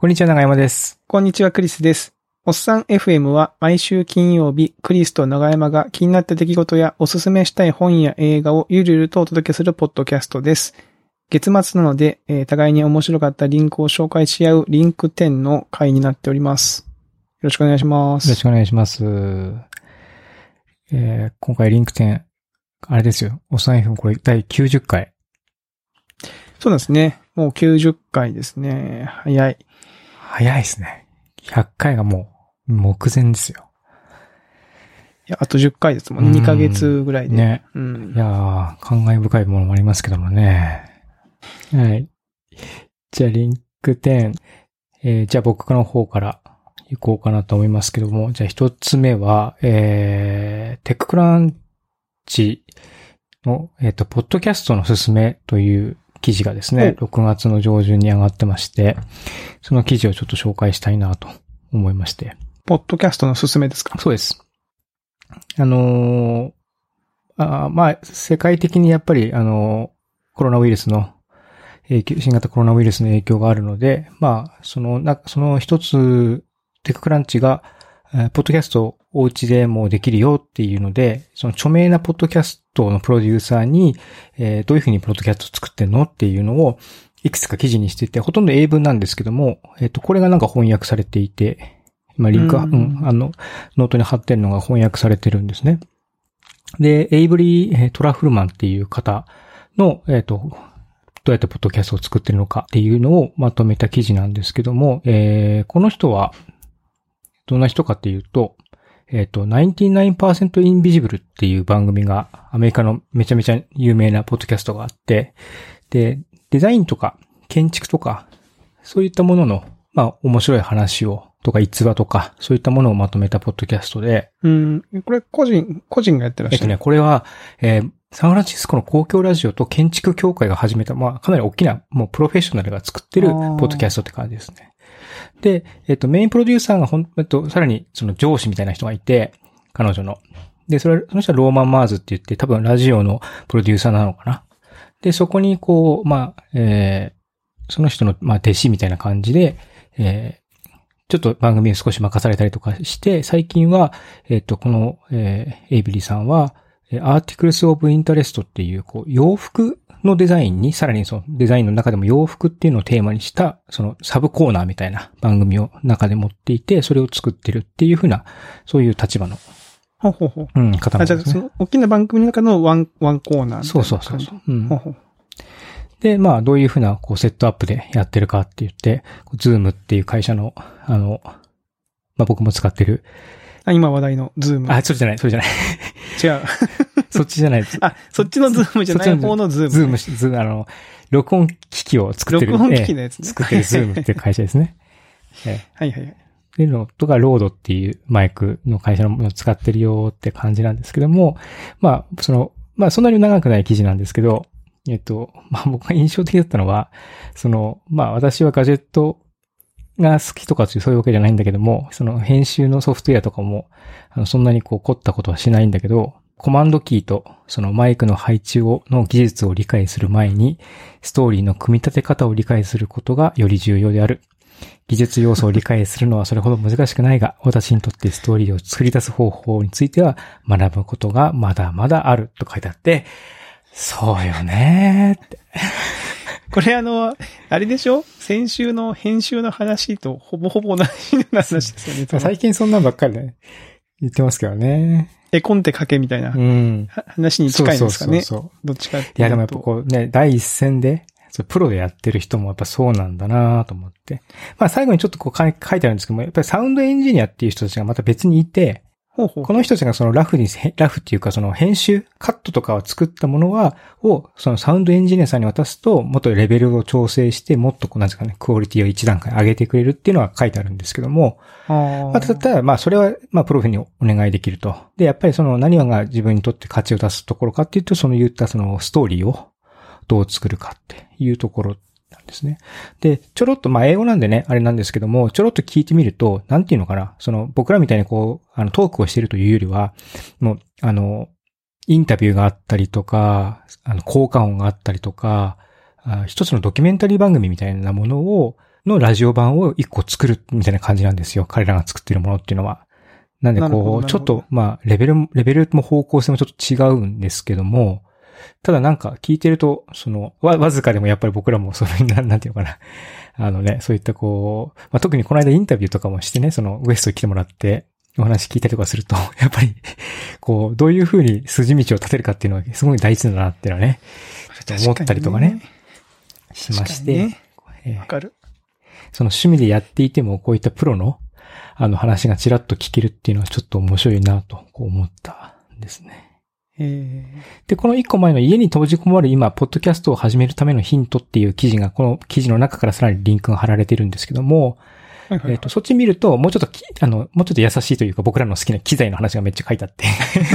こんにちは、長山です。こんにちは、クリスです。おっさん FM は毎週金曜日、クリスと長山が気になった出来事やおすすめしたい本や映画をゆるゆるとお届けするポッドキャストです。月末なので、えー互いに面白かったリンクを紹介し合うリンク10の回になっております。よろしくお願いします。よろしくお願いします。えー今回リンク10、あれですよ。おっさん FM これ第90回。そうですね。もう90回ですね。早い。早いですね。100回がもう目前ですよ。いや、あと10回ですもんね。うん2ヶ月ぐらいで。ね。うんい。やー、感慨深いものもありますけどもね。はい。じゃあ、リンク10。えーじゃあ僕の方から行こうかなと思いますけども。じゃあ一つ目は、えー、テッククランチの、えっ、と、ポッドキャストのすすめという記事がですね、6月の上旬に上がってまして、その記事をちょっと紹介したいなと思いまして。ポッドキャストのすすめですか？そうです。あのーあーまあ、世界的にやっぱり、あのーコロナウイルスの影響、新型コロナウイルスの影響があるので、まあ、その、な、その一つ、テッククランチが、えーポッドキャストをお家でもできるよっていうので、その著名なポッドキャストのプロデューサーに、えーどういうふうにポッドキャストを作ってんのっていうのを、いくつか記事にしていて、ほとんど英文なんですけども、えっ、と、これがなんか翻訳されていて、今リンクは、ううんん、あの、ノートに貼ってるのが翻訳されてるんですね。で、エイブリー・えートラフルマンっていう方の、えっ、と、どうやってポッドキャストを作ってるのかっていうのをまとめた記事なんですけども、えーこの人は、どんな人かっていうと、えっ、と、99% Invisible っていう番組がアメリカのめちゃめちゃ有名なポッドキャストがあって、で、デザインとか建築とか、そういったものの、まあ、面白い話を、とか逸話とか、そういったものをまとめたポッドキャストで、うん。これ個人、個人がやってらっしゃる？えっとね、これは、えーサンフランシスコの公共ラジオと建築協会が始めた、まあ、かなり大きな、もうプロフェッショナルが作ってるポッドキャストって感じですね。で、えっと、メインプロデューサーがほん、えっと、さらにその上司みたいな人がいて、彼女の。で、それ、その人はローマン・マーズって言って、多分ラジオのプロデューサーなのかな。で、そこにこう、まあ、えーその人の、まあ、弟子みたいな感じで、えーちょっと番組を少し任されたりとかして、最近は、えっ、と、この、えーエイブリーさんは、えー Articles of Interest っていう、こう、洋服のデザインに、さらにそのデザインの中でも洋服っていうのをテーマにした、そのサブコーナーみたいな番組を中で持っていて、それを作ってるっていうふうな、そういう立場の、ほうほうほう。うん、方なあ、じゃあ、んですね。その、大きな番組の中のワン、ワンコーナーそうそうそうそう。うんほうほうで、まあ、どういうふうな、こう、セットアップでやってるかって言って、ズームっていう会社の、あの、まあ、僕も使ってる。あ、今話題のズーム。あ、それじゃない、それじゃない。違う。そっちじゃない。あ、そっちのズームじゃない方のズーム。ズームし、ズーム、あの、録音機器を作ってる。録音機器えのやつね。え作ってるズームっていう会社ですね。ええはいはいはい。っていうのとか、ロードっていうマイクの会社のものを使ってるよって感じなんですけども、まあ、その、まあ、そんなに長くない記事なんですけど、えっと、まあ、僕が印象的だったのは、その、まあ、私はガジェットが好きとかそういうわけじゃないんだけども、その編集のソフトウェアとかも、あの、そんなにこう凝ったことはしないんだけど、コマンドキーとそのマイクの配置を、の技術を理解する前に、ストーリーの組み立て方を理解することがより重要である。技術要素を理解するのはそれほど難しくないが、私にとってストーリーを作り出す方法については学ぶことがまだまだあると書いてあって、そうよねーって。これあの、あれでしょ？先週の編集の話とほぼほぼ同じような話ですよね。最近そんなんばっかりね、言ってますけどね。絵コンテかけみたいな話に近いんですかね？そうそうそうどっちかっていうと。いやでもやっぱこうね、第一線で、プロでやってる人もやっぱそうなんだなと思って。まあ最後にちょっとこう書い書いてあるんですけども、やっぱりサウンドエンジニアっていう人たちがまた別にいて、ほうほうこの人たちがそのラフに、ラフっていうかその編集、カットとかを作ったものは、をそのサウンドエンジニアさんに渡すと、もっとレベルを調整して、もっとこうなんですかね、クオリティを一段階上げてくれるっていうのは書いてあるんですけども、あー。まあ、ただ、まあ、それは、まあ、プロフにお願いできると。で、やっぱりその何が自分にとって価値を出すところかっていうと、その言ったそのストーリーをどう作るかっていうところなんですね。で、ちょろっと、まあ、英語なんでね、あれなんですけども、ちょろっと聞いてみると、なんていうのかな、その、僕らみたいにこう、あの、トークをしているというよりは、もう、あの、インタビューがあったりとか、あの、効果音があったりとか、あ一つのドキュメンタリー番組みたいなものを、のラジオ版を一個作るみたいな感じなんですよ。彼らが作ってるものっていうのは。なんでこう、ちょっと、まあ、レベルも、レベルも方向性もちょっと違うんですけども、ただなんか聞いてると、その、わ、わずかでもやっぱり僕らもそういう、なんなんていうのかな。あのね、そういったこう、まあ、特にこの間インタビューとかもしてね、そのウエストに来てもらって、お話聞いたりとかすると、やっぱり、こう、どういうふうに筋道を立てるかっていうのはすごい大事だなっていうのはね、思ったりとかね、しまして、わかる。その趣味でやっていても、こういったプロの、あの話がちらっと聞けるっていうのはちょっと面白いなとこう思ったんですね。えで、この一個前の家に閉じこもる今、ポッドキャストを始めるためのヒントっていう記事が、この記事の中からさらにリンクが貼られてるんですけども、ーはいはいえっ、と、そっち見ると、もうちょっとき、あの、もうちょっと優しいというか、僕らの好きな機材の話がめっちゃ書いてあって、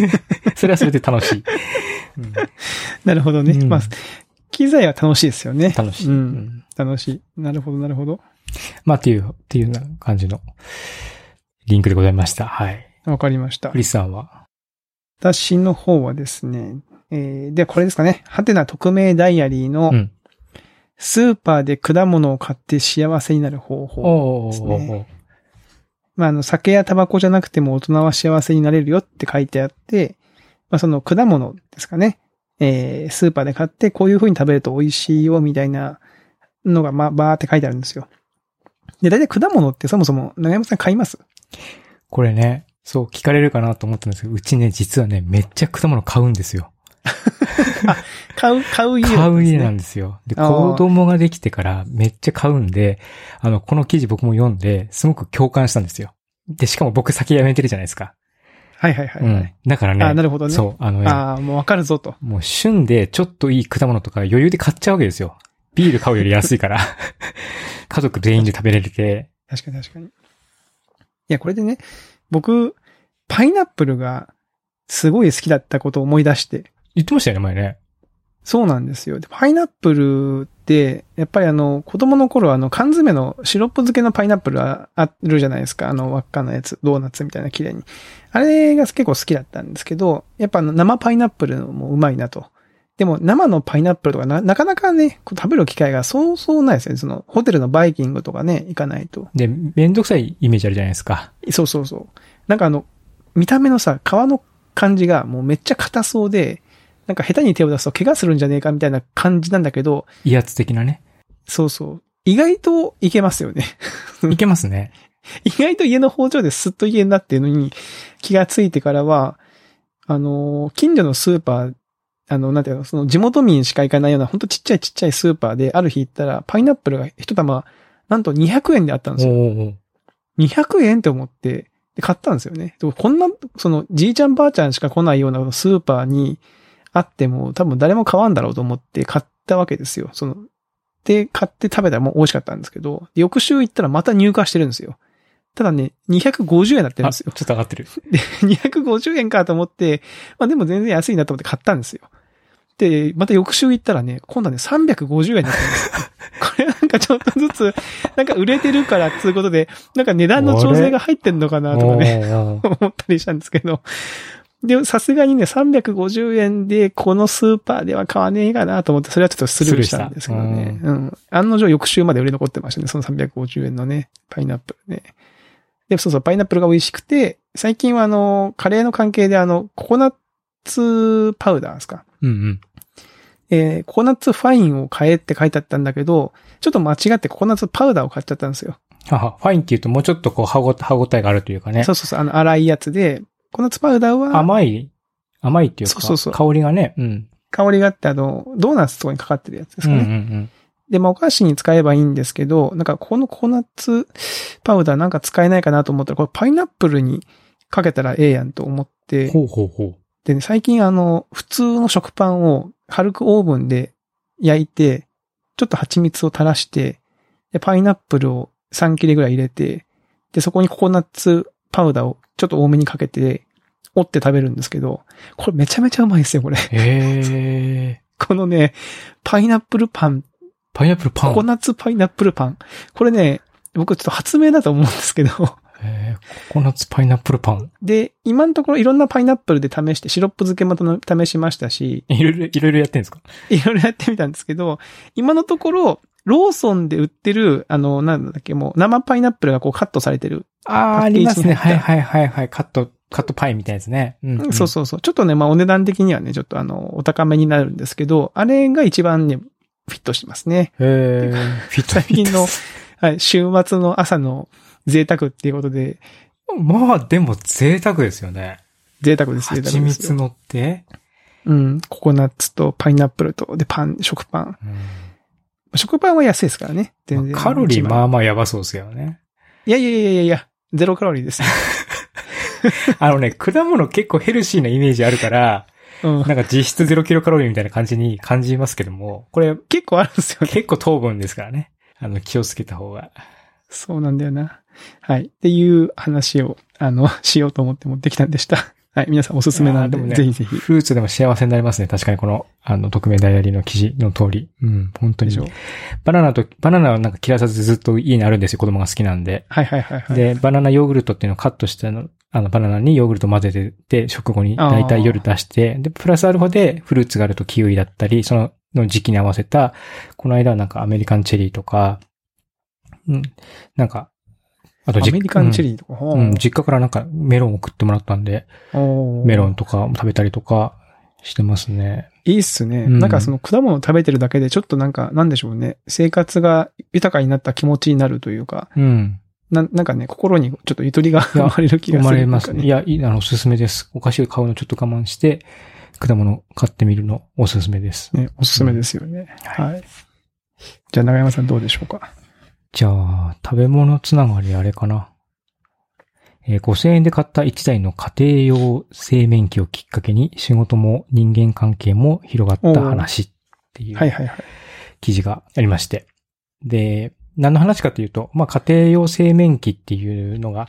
それはそれで楽しい。うんなるほどね。うんまあ、機材は楽しいですよね。楽しい。楽しい。なるほど、なるほど。まあ、っていう、っていうような感じのリンクでございました。はい。わかりましたク。リスさんは、私の方はですね、えー、で、これですかね。ハテナ匿名ダイアリーのうん、スーパーで果物を買って幸せになる方法。おですーねまあ、あの、酒やタバコじゃなくても大人は幸せになれるよって書いてあって、まあ、その果物ですかね。えー、スーパーで買ってこういう風に食べると美味しいよみたいなのが、まあ、バーって書いてあるんですよ。で、大体果物ってそもそも長山さん買います？これね、そう聞かれるかなと思ったんですけど、うちね、実はね、めっちゃ果物買うんですよ。買う、買う家買う家なんでですよ。で、子供ができてからめっちゃ買うんで、あの、この記事僕も読んで、すごく共感したんですよ。で、しかも僕先辞めてるじゃないですか。はいはいはい、はいうん。だからね、あなるほどね。そう、あのね、ああ、もうわかるぞと。もう旬でちょっといい果物とか余裕で買っちゃうわけですよ。ビール買うより安いから。家族全員で食べれて。確かに確かに。いや、これでね、僕、パイナップルがすごい好きだったことを思い出して。言ってましたよね、前ね。そうなんですよ。でパイナップルって、やっぱりあの、子供の頃あの、缶詰のシロップ漬けのパイナップルああるじゃないですか。あの、輪っかのやつ、ドーナツみたいな綺麗に。あれが結構好きだったんですけど、やっぱあの生パイナップルもうまいなと。でも生のパイナップルとかな、なかなかね、食べる機会がそうそうないですよね。その、ホテルのバイキングとかね、行かないと。で、めんどくさいイメージあるじゃないですか。そうそうそう。なんかあの、見た目のさ、皮の感じがもうめっちゃ硬そうで、なんか下手に手を出すと怪我するんじゃねえかみたいな感じなんだけど、威圧的なね。そうそう。意外といけますよね。いけますね。意外と家の包丁ですっといけんなっていうのに気がついてからは、あのー、近所のスーパー、あの、なんていうの、その地元民しか行かないような、ほんとちっちゃいちっちゃいスーパーで、ある日行ったら、パイナップルが一玉、なんと200円であったんですよ。おーおー200円って思って、で買ったんですよね。こんな、その、じいちゃんばあちゃんしか来ないようなスーパーにあっても、多分誰も買わんだろうと思って買ったわけですよ。その、で、買って食べたらもう美味しかったんですけど、で翌週行ったらまた入荷してるんですよ。ただね、250円になってるんあ、ですよ。ちょっと上がってる。で、250円かと思って、まあでも全然安いなと思って買ったんですよ。で、また翌週行ったらね、今度はね、350円になってるんですよ。これなんかちょっとずつ、なんか売れてるからっていうことで、なんか値段の調整が入ってんのかなとかね、思ったりしたんですけど。で、さすがにね、350円でこのスーパーでは買わねえかなと思って、それはちょっとスルーしたんですけどね。スうん。案の定翌週まで売れ残ってましたね、その350円のね、パイナップルね。で、そうそう、パイナップルが美味しくて、最近はあの、カレーの関係であの、ココナッツパウダーですか。うんうん。えー、ココナッツファインを買えって書いてあったんだけど、ちょっと間違ってココナッツパウダーを買っちゃったんですよ。はは、ファインって言うともうちょっとこう歯ご歯ごたえがあるというかねそ。うそうそう、あの、粗いやつで、ココナッツパウダーは、甘い、甘いっていうか、そうそうそう香りがね、うん。香りがあって、あの、ドーナツとかにかかってるやつですうんかね。うんうん。で、まあ、お菓子に使えばいいんですけど、なんか、このココナッツパウダーなんか使えないかなと思ったら、これパイナップルにかけたらええやんと思って、ほうほうほう。でね、最近あの、普通の食パンを軽くオーブンで焼いて、ちょっと蜂蜜を垂らして、で、パイナップルを3切れぐらい入れて、で、そこにココナッツパウダーをちょっと多めにかけて、折って食べるんですけど、これめちゃめちゃうまいですよ、これ。へー。このね、パイナップルパンパイナップルパン。ココナッツパイナップルパン。これね、僕ちょっと発明だと思うんですけど。へーココナッツパイナップルパン。で、今のところいろんなパイナップルで試して、シロップ漬けも試しましたし、いろいろ、いろいろやってんですか？いろいろやってみたんですけど、今のところ、ローソンで売ってる、あの、なんだっけ、もう生パイナップルがこうカットされてる。ああ、ありますね。はいはいはいはい。カット、カットパイみたいなやつね。うん、うん。そうそうそう。ちょっとね、まあお値段的にはね、ちょっとあの、お高めになるんですけど、あれが一番ね、フィットしてますね。へえ。フィット最近の、はい、週末の朝の贅沢っていうことで、まあ、でも贅沢ですよね。贅沢です、贅蜂沢ですよ。蜜乗って。うん。ココナッツとパイナップルと、で、パン、食パン。うん食パンは安いですからね。全然。カロリーまあ。あまあやばそうですけどね。いやいやいやいやいや、ゼロカロリーです。あのね、果物結構ヘルシーなイメージあるから、うん。なんか実質0キロカロリーみたいな感じに感じますけども、これ結構あるんですよね。結構糖分ですからね。あの、気をつけた方が。そうなんだよな。はい。っていう話を、あの、しようと思って持ってきたんでした。はい。皆さんおすすめなんで、でもねぜひぜひ。フルーツでも幸せになりますね。確かにこの、あの、匿名ダイアリーの記事の通り。うん、本当にでしょ。バナナと、バナナはなんか切らさずずっと家にあるんですよ。子供が好きなんで。はいはいはいはい。で、バナナヨーグルトっていうのをカットしたの、あの、バナナにヨーグルト混ぜてて、食後に大体夜出して、で、プラスアルファでフルーツがあるとキウイだったり、その、の時期に合わせた、この間はなんかアメリカンチェリーとか、うん、なんか、あとアメリカンチェー、リーとか。うん、うん実家からなんかメロンを送ってもらったんで、メロンとかも食べたりとかしてますね。いいっすね。うんなんかその果物を食べてるだけでちょっとなんか、なんでしょうね。生活が豊かになった気持ちになるというか、うん。ななんかね、心にちょっとゆとりがい生やまれる気が生する。まれますね。いや、や、いい、あの、おすすめです。お菓子を買うのちょっと我慢して、果物買ってみるのおすすめです。ね、おすすめですよね。はいはい。じゃあ、長山さんどうでしょうか？じゃあ、食べ物つながりあれかな。えー5000円で買った1台の家庭用製麺機をきっかけに仕事も人間関係も広がった話っていう。記事がありまして。で、何の話かというと、まあ家庭用製麺機っていうのが、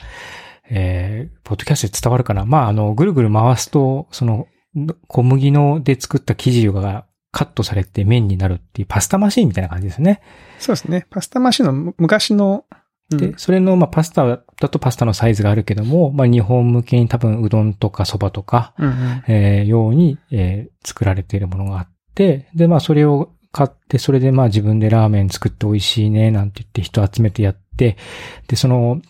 えー、ポッドキャストで伝わるかな。まああの、ぐるぐる回すと、その、小麦ので作った生地がカットされて麺になるっていうパスタマシーンみたいな感じですね。そうですね。パスタマシンのむ昔の、うんで、それの、まあ、パスタだとパスタのサイズがあるけども、まあ、日本向けに多分うどんとか蕎麦とか、うんうんえー、ように、えー作られているものがあって、で、まあ、それを買って、それでまあ、自分でラーメン作って美味しいね、なんて言って人集めてやって、で、その、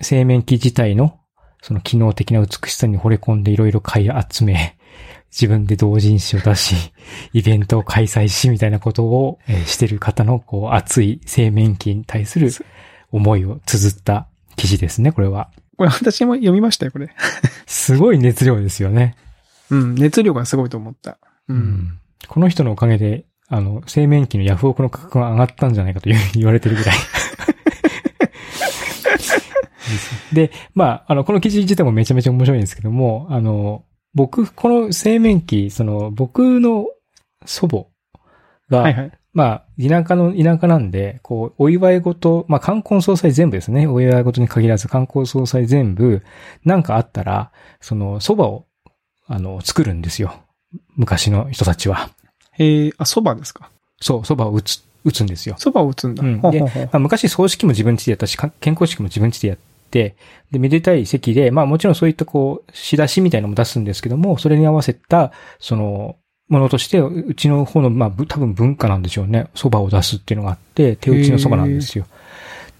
製麺機自体の、その機能的な美しさに惚れ込んでいろいろ買い集め、自分で同人誌を出し、イベントを開催し、みたいなことを、えーしてる方の、こう、熱い製麺機に対する思いを綴った記事ですね、これは。これ私も読みましたよ、これ。すごい熱量ですよね。うん。熱量がすごいと思った。う。うんこの人のおかげで、あの、製麺機のヤフオクの価格が上がったんじゃないかと 言われてるぐらい。で、まあ、あの、この記事自体もめちゃめちゃ面白いんですけども、あの、僕、この製麺機、その、僕の祖母が、はいはい。まあ、田舎の、田舎なんで、こう、お祝い事、まあ、冠婚葬祭全部ですね。お祝い事に限らず、冠婚葬祭全部、なんかあったら、その、蕎麦を、あの、作るんですよ。昔の人たちは。えー、あ、蕎麦ですか？そう、蕎麦を打つ、打つんですよ。蕎麦を打つんだ。うんでまあ、昔葬式も自分家でやったし、か健康式も自分家でやって、で、めでたい席で、まあもちろんそういったこう、仕出しみたいなのも出すんですけども、それに合わせた、その、ものとして、うちの方の、まあ、ぶ多分文化なんでしょうね。蕎麦を出すっていうのがあって、手打ちの蕎麦なんですよ。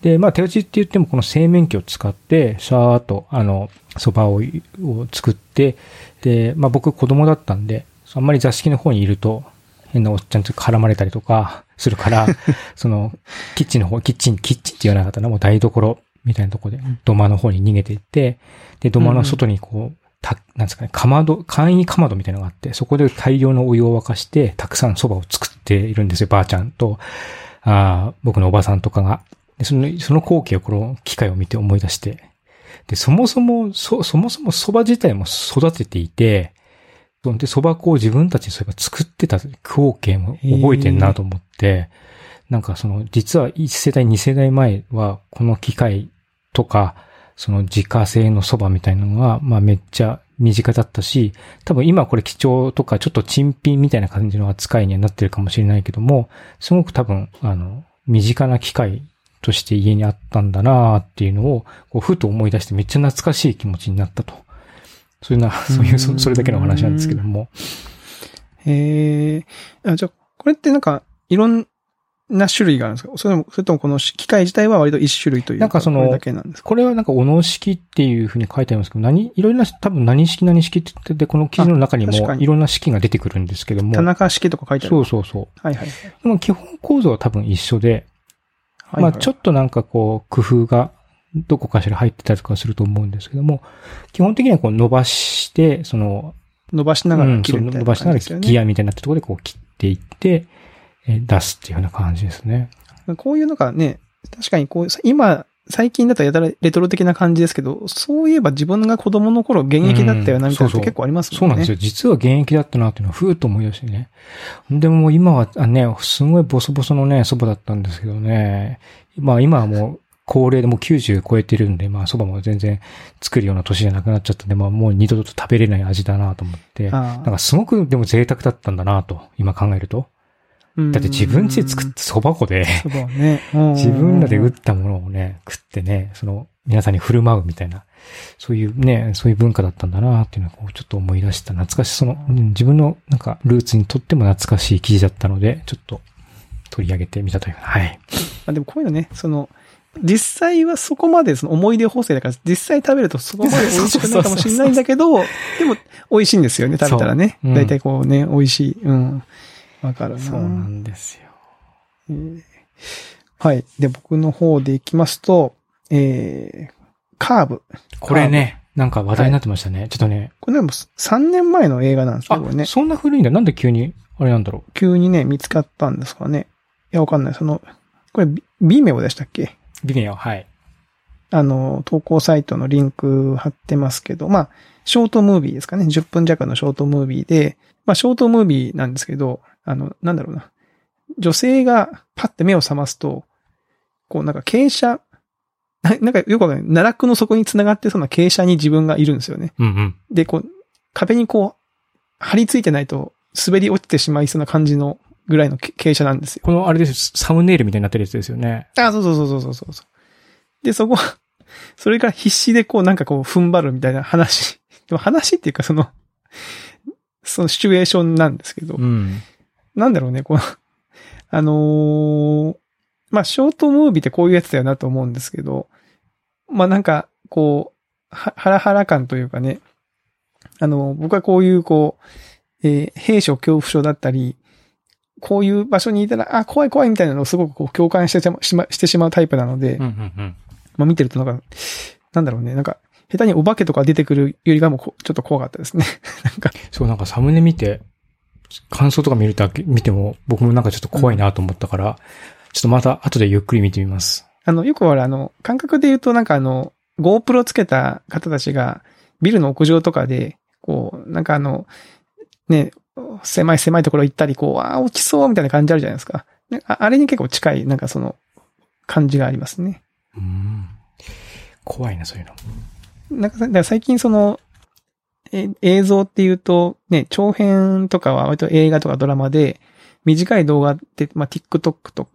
で、まあ、手打ちって言っても、この製麺機を使って、シャーっと、あの、蕎麦をを作って、で、まあ、僕子供だったんで、あんまり座敷の方にいると、変なおっちゃんと絡まれたりとかするから、その、キッチンの方、キッチン、キッチンって言わなかったな、もう台所みたいなところで、土間の方に逃げていって、で、土間の外にこう、た、なんですかね、かまど、簡易かまどみたいなのがあって、そこで大量のお湯を沸かして、たくさん蕎麦を作っているんですよ、ばあちゃんと、あー僕のおばさんとかが。でその、その光景をこの機会を見て思い出して、で、そもそも、そ、そもそも蕎麦自体も育てていて、で、蕎麦粉を自分たちでそういえば作ってた光景も覚えてんなと思って、なんかその、実は1世代、2世代前は、この機械とか、その自家製の蕎麦みたいなのが、まあめっちゃ身近だったし、多分今これ貴重とかちょっと珍品みたいな感じの扱いにはなってるかもしれないけども、すごく多分、あの、身近な機械として家にあったんだなっていうのを、こうふと思い出してめっちゃ懐かしい気持ちになったと。そういうな、そういう、そそれだけの話なんですけども。へえ。あ、じゃあ、これってなんか、いろん、な種類があるんですか？それとも、それともこの機械自体は割と一種類というなんかそのこれだけなんですか？これはなんか、おの式っていうふうに書いてありますけど、何、いろんな、多分何式何式って言ってて、この記事の中にもいろんな式が出てくるんですけども。田中式とか書いてある。そうそうそう。はいはい。でも基本構造は多分一緒で、はいまあちょっとなんかこう、工夫がどこかしら入ってたりとかすると思うんですけども、基本的にはこう伸ばして、その、伸ばしながら切るうんみたいなそう伸ばしながら。ギアみたいになところでこう切っていって、えー出すっていうような感じですね。こういうのがね、確かにこう、今、最近だとやたらレトロ的な感じですけど、そういえば自分が子供の頃現役だったよな、みたいなのって結構ありますもんね。そうなんですよ。実は現役だったなっていうのはふーっと思い出してね。でももう今はあね、すごいボソボソのね、蕎麦だったんですけどね。まあ今はもう高齢でもう90超えてるんで、まあ蕎麦も全然作るような年じゃなくなっちゃったんで、まあもう二度と食べれない味だなと思って。あなんかすごくでも贅沢だったんだなと、今考えると。あだって自分家で作った蕎麦粉で、ね。自分らで打打ったものをね、食ってね、その、皆さんに振る舞うみたいな、そういうね、そういう文化だったんだなっていうのをこうちょっと思い出した。懐かしい、その、うん自分のなんかルーツにとっても懐かしい記事だったので、ちょっと取り上げてみたという。はい。まあでもこういうのね、その、実際はそこまでその思い出補正だから、実際食べるとそこまで 美味しくないかもしれないんだけど、でも美味しいんですよね、食べたらね。そううんだいたいこうね、美味しい。うん。わかるな。そうなんですよ。えーはい。で、僕の方でいきますと、えー、カーブ。これね、なんか話題になってましたね。ちょっとね。これでも3年前の映画なんですよ、これね。そんな古いんだ。なんで急に、あれなんだろ急にね、見つかったんですかね。いや、わかんない。その、これ、ビビメオでしたっけ？う。ビデオ、はい。あの、投稿サイトのリンク貼ってますけど、まあ、ショートムービーですかね。10分弱のショートムービーで、まあ、ショートムービーなんですけど、あの、なんだろうな。女性がパッて目を覚ますと、こうなんか傾斜、ななんかよくわかんない。奈落の底に繋がってそうな傾斜に自分がいるんですよね。うんうん。で、こう、壁にこう、張り付いてないと滑り落ちてしまいそうな感じのぐらいのけ傾斜なんですよ。このあれです。サムネイルみたいになってるやつですよね。あ、そうそうそうそうそうそう。で、そこ、それから必死でこうなんかこう踏ん張るみたいな話。でも話っていうかその、そのシチュエーションなんですけど、うん。なんだろうね、この、あのーまあ、ショートムービーってこういうやつだよなと思うんですけど、まあ、なんか、こう、は、ハラハラ感というかね、あの、僕はこういうこう、えー兵所恐怖症だったり、こういう場所にいたら、あ、怖い怖いみたいなのをすごくこう共感してしましてしまうタイプなので、うんうんうん。まあ見てるとなんか、なんだろうね、なんか、下手にお化けとか出てくるよりがもちょっと怖かったですね。なんか、そう、なんかサムネ見て、感想とか見るだけ、見ても、僕もなんかちょっと怖いなと思ったから、ちょっとまた後でゆっくり見てみます。あの、よくほら、あの、感覚で言うとなんかあの、GoPro つけた方たちが、ビルの屋上とかで、こう、なんかあの、ね、狭い狭いところ行ったり、こう、ああ、落ちそうみたいな感じあるじゃないですか。ねああれに結構近い、なんかその、感じがありますね。うん。怖いな、そういうの。なんか最近その、え映像っていうと、ね、長編とかは割と映画とかドラマで、短い動画って、まあ、TikTok と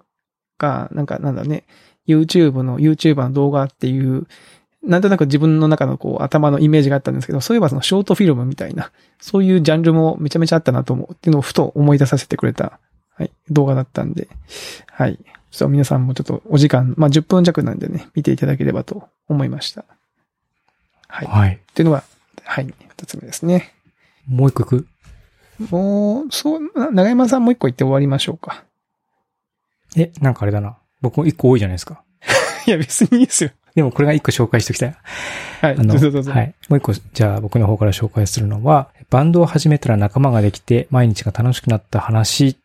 か、なんかなんだね、YouTube の YouTuber の動画っていう、なんとなく自分の中のこう頭のイメージがあったんですけど、そういえばそのショートフィルムみたいな、そういうジャンルもめちゃめちゃあったなと思うっていうのをふと思い出させてくれた、はい、動画だったんで、はい。ちょっと皆さんもちょっとお時間、まあ、10分弱なんでね、見ていただければと思いました。はい。はい。っていうのが、はい、二つ目ですね。もう一個行くもう、そう、な長山さんもう一個言って終わりましょうか。え、なんかあれだな。僕も一個多いじゃないですか。いや、別にいいですよ。でもこれが一個紹介しておきたい。はい、あの、どうぞどうぞ。はい。もう一個、じゃあ僕の方から紹介するのは、バンドを始めたら仲間ができて毎日が楽しくなった話っ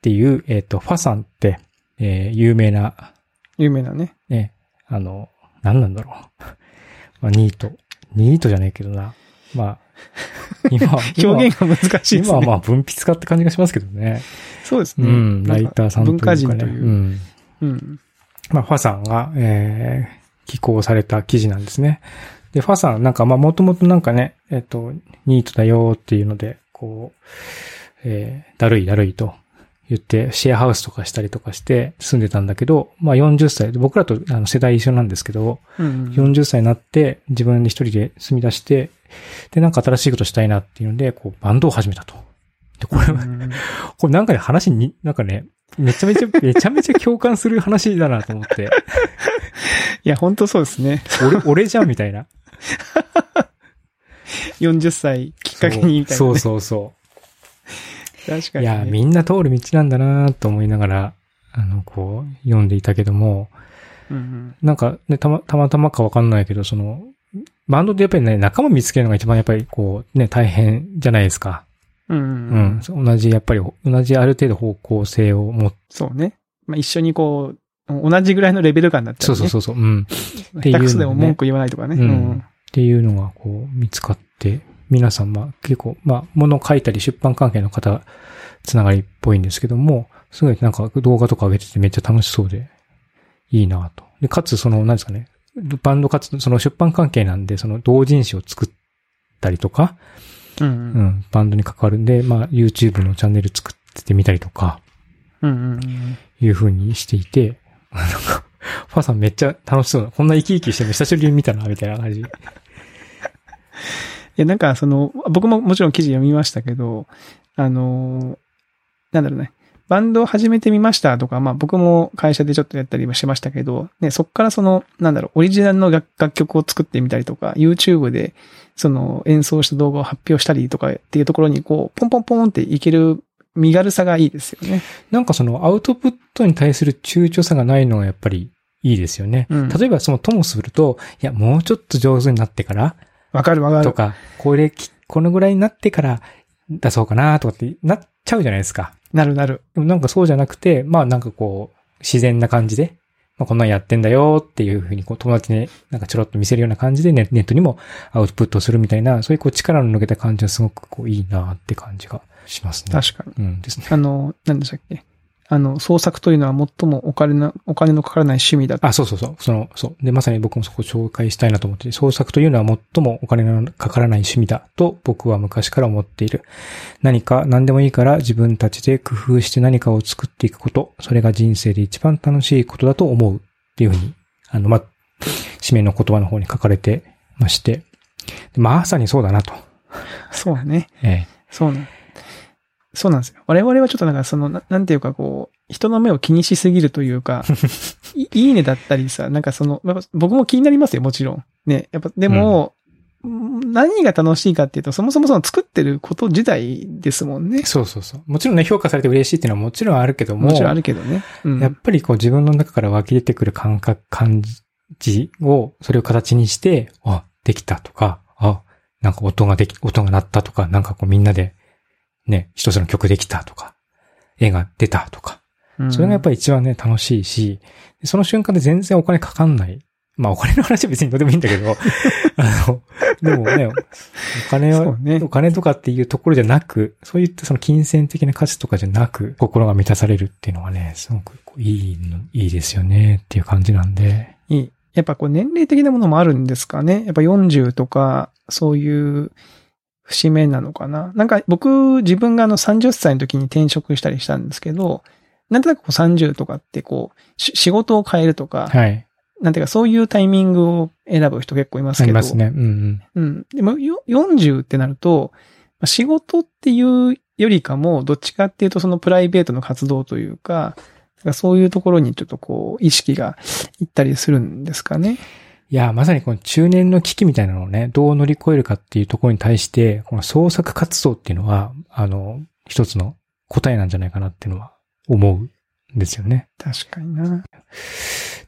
ていう、えっ、と、ファさんって、えー有名な、有名なね。ね、あの、何なんだろう。まあ、ニート。ニートじゃないけどな。まあ、今表現が難しいですね。今はまあ分筆家って感じがしますけどね。そうですね。うん、ライターさんというか、ね。文化人といううん。うん。まあ、ファさんが、えー、寄稿された記事なんですね。で、ファさん、なんか、まあ、もともとなんかね、えっ、と、ニートだよっていうので、こう、えー、だるいだるいと言って、シェアハウスとかしたりとかして住んでたんだけど、まあ、40歳で、僕らとあの世代一緒なんですけど、うん。40歳になって自分で一人で住み出して、で、なんか新しいことしたいなっていうので、こう、バンドを始めたと。で、これは、うん これなんかね、話に、なんかね、めちゃめちゃ、めちゃめちゃ共感する話だなと思って。いや、本当そうですね。俺、俺じゃんみたいな。40歳きっかけにみたいな、ね。そうそうそう。確かに、ね。いや、みんな通る道なんだなと思いながら、あの、こう、読んでいたけども、うんうん。なんか、ね、たま、たまたまかわかんないけど、その、バンドでやっぱりね、仲間見つけるのが一番やっぱりこう、ね、大変じゃないですか。うんううんん。同じ、やっぱり、同じある程度方向性を持って、そうね。まあ、一緒にこう、同じぐらいのレベル感になっちゃう、ね。そうそうそうそう、うん。うっていうのねでも文句言わないとかね。うんっていうのがこう見つかって、皆さんまあ結構、まあ物を書いたり出版関係の方、つながりっぽいんですけども、すごいなんか動画とか上げててめっちゃ楽しそうで、いいなと。で、かつその、何ですかね、バンドかつ、その出版関係なんで、その同人誌を作ったりとか、うん。う。うんん、バンドに関わるんで、まあ YouTube のチャンネル作っててみたりとか、うんうんうん。いう風にしていて、なんか、ファーさんめっちゃ楽しそうな、こんな生き生きしてるの久しぶりに見たな、みたいな感じ。いや、なんかその、僕ももちろん記事読みましたけど、あの、なんだろうね。バンドを始めてみましたとか、まあ僕も会社でちょっとやったりもしましたけど、ね、そっからその、なんだろう、オリジナルの楽楽曲を作ってみたりとか、YouTube でその演奏した動画を発表したりとかっていうところにこう、ポンポンポンっていける身軽さがいいですよね。なんかそのアウトプットに対する躊躇さがないのがやっぱりいいですよね。うん例えばそのともすると、いや、もうちょっと上手になってから、わかるわかる。とか、これき、このぐらいになってから出そうかなとかってなっちゃうじゃないですか。なるなる。でもなんかそうじゃなくて、まあなんかこう、自然な感じで、まあこんなんやってんだよっていうふうにこう友達になんかちょろっと見せるような感じでネネットにもアウトプットするみたいな、そういうこう力の抜けた感じはすごくこういいなって感じがしますね。確かに。うんですね。あの、何でしたっけ？あの、創作というのは最もお金の、お金のかからない趣味だと。あ、そうそうそう。その、そう。で、まさに僕もそこを紹介したいなと思って、創作というのは最もお金のかからない趣味だと僕は昔から思っている。何か何でもいいから自分たちで工夫して何かを作っていくこと、それが人生で一番楽しいことだと思うっていうふうに、あの、ま、締めの言葉の方に書かれてまして、でまさにそうだなと。そうね。えそうなん。そうなんですよ。我々はちょっとなんかその、ななんていうかこう、人の目を気にしすぎるというか、いいいねだったりさ、なんかその、僕も気になりますよ、もちろん。ね。やっぱ、でも、何が楽しいかっていうと、そもそもその作ってること自体ですもんねえ。そうそうそう。もちろんね、評価されて嬉しいっていうのはもちろんあるけども、もちろんあるけどね。うん。やっぱりこう自分の中から湧き出てくる感覚、感じを、それを形にして、あ、できたとか、あ、なんか音ができ、音が鳴ったとか、なんかこうみんなで、ね、一つの曲できたとか、絵が出たとか、うんそれがやっぱり一番ね、楽しいし、その瞬間で全然お金かかんない。まあお金の話は別にどうでもいいんだけど、あの、でもね、お金は、そうねお金とかっていうところじゃなく、そういったその金銭的な価値とかじゃなく、心が満たされるっていうのはね、すごくいいの、いいですよねっていう感じなんで。いい。やっぱこう年齢的なものもあるんですかね。やっぱ40とか、そういう節目なのかな？なんか僕、自分があの30歳の時に転職したりしたんですけど、なんとなくこう30とかってこう、し仕事を変えるとか、はい。なんていうかそういうタイミングを選ぶ人結構いますけど。ありますね。うんうん。うん。でも、よ40ってなると、まあ仕事っていうよりかも、どっちかっていうとそのプライベートの活動というかそういうところにちょっとこう、意識がいったりするんですかね？いや、まさにこの中年の危機みたいなのをね、どう乗り越えるかっていうところに対して、この創作活動っていうのは、あの、一つの答えなんじゃないかなっていうのは思うんですよね。確かにな。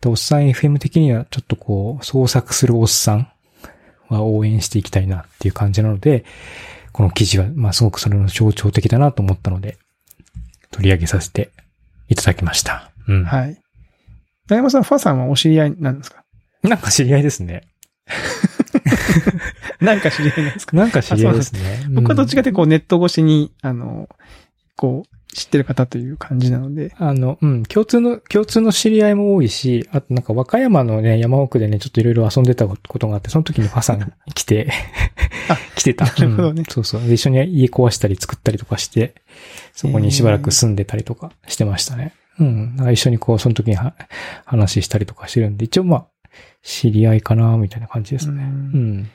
で、おっさん FM 的にはちょっとこう、創作するおっさんは応援していきたいなっていう感じなので、この記事は、まあすごくそれの象徴的だなと思ったので、取り上げさせていただきました。うん。はい。大山さん、ファさんはお知り合いなんですか？なんか知り合いですね。なんか知り合いなんですか？なんか知り合いですね。僕はどっちかかってこうネット越しに、あの、こう、知ってる方という感じなので。あの、うん、共通の、共通の知り合いも多いし、あとなんか和歌山のね、山奥でね、ちょっといろいろ遊んでたことがあって、その時にファさん来て あ、来てた。なるほどねうんそうそう。で一緒に家壊したり作ったりとかして、そこにしばらく住んでたりとかしてましたね。うん。なんか一緒にこう、その時には話したりとかしてるんで、一応まあ、知り合いかな、みたいな感じですね。うんうん。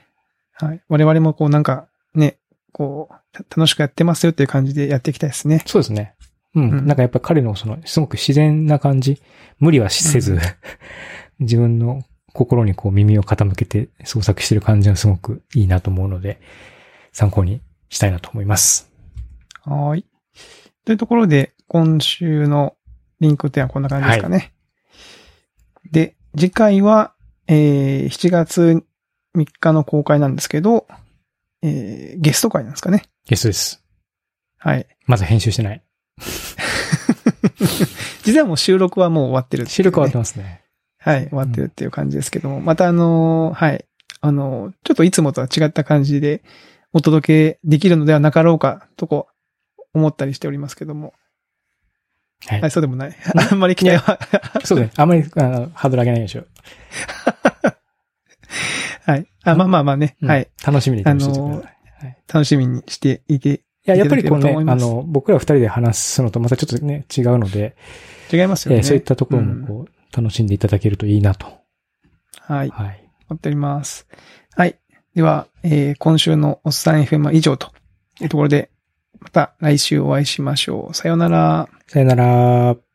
はい。我々もこうなんか、ね、こう、た楽しくやってますよっていう感じでやっていきたいですね。そうですね。うん。うんなんかやっぱ彼のその、すごく自然な感じ。無理はせず、うん 自分の心にこう耳を傾けて創作してる感じがすごくいいなと思うので、参考にしたいなと思います。はーい。というところで、今週のリンクってはこんな感じですかね。で、次回は、えー、7月3日の公開なんですけど、えー、ゲスト会なんですかね。ゲストです。はい。まず編集してない。実はもう収録はもう終わってるね収録終わってますね。はい、終わってるっていう感じですけども、またあのーはい、あのーちょっといつもとは違った感じでお届けできるのではなかろうかとこ思ったりしておりますけども。はい。はい、そうでもない。あんまり期待は。そうですね。あまり、あの、ハードル上げないでしょう。はい。あ、まあまあまあね。うんはい。楽しみに楽しみに楽しみにしていて、いや、やっぱりこうね、あの、僕ら二人で話すのとまたちょっとね、違うので、違いますよね。えーそういったところもこう、楽しんでいただけるといいなと。はい。はい。思っております。はい。では、えー今週のおっさん FM は以上というところで、また来週お会いしましょう。さよなら。さよなら。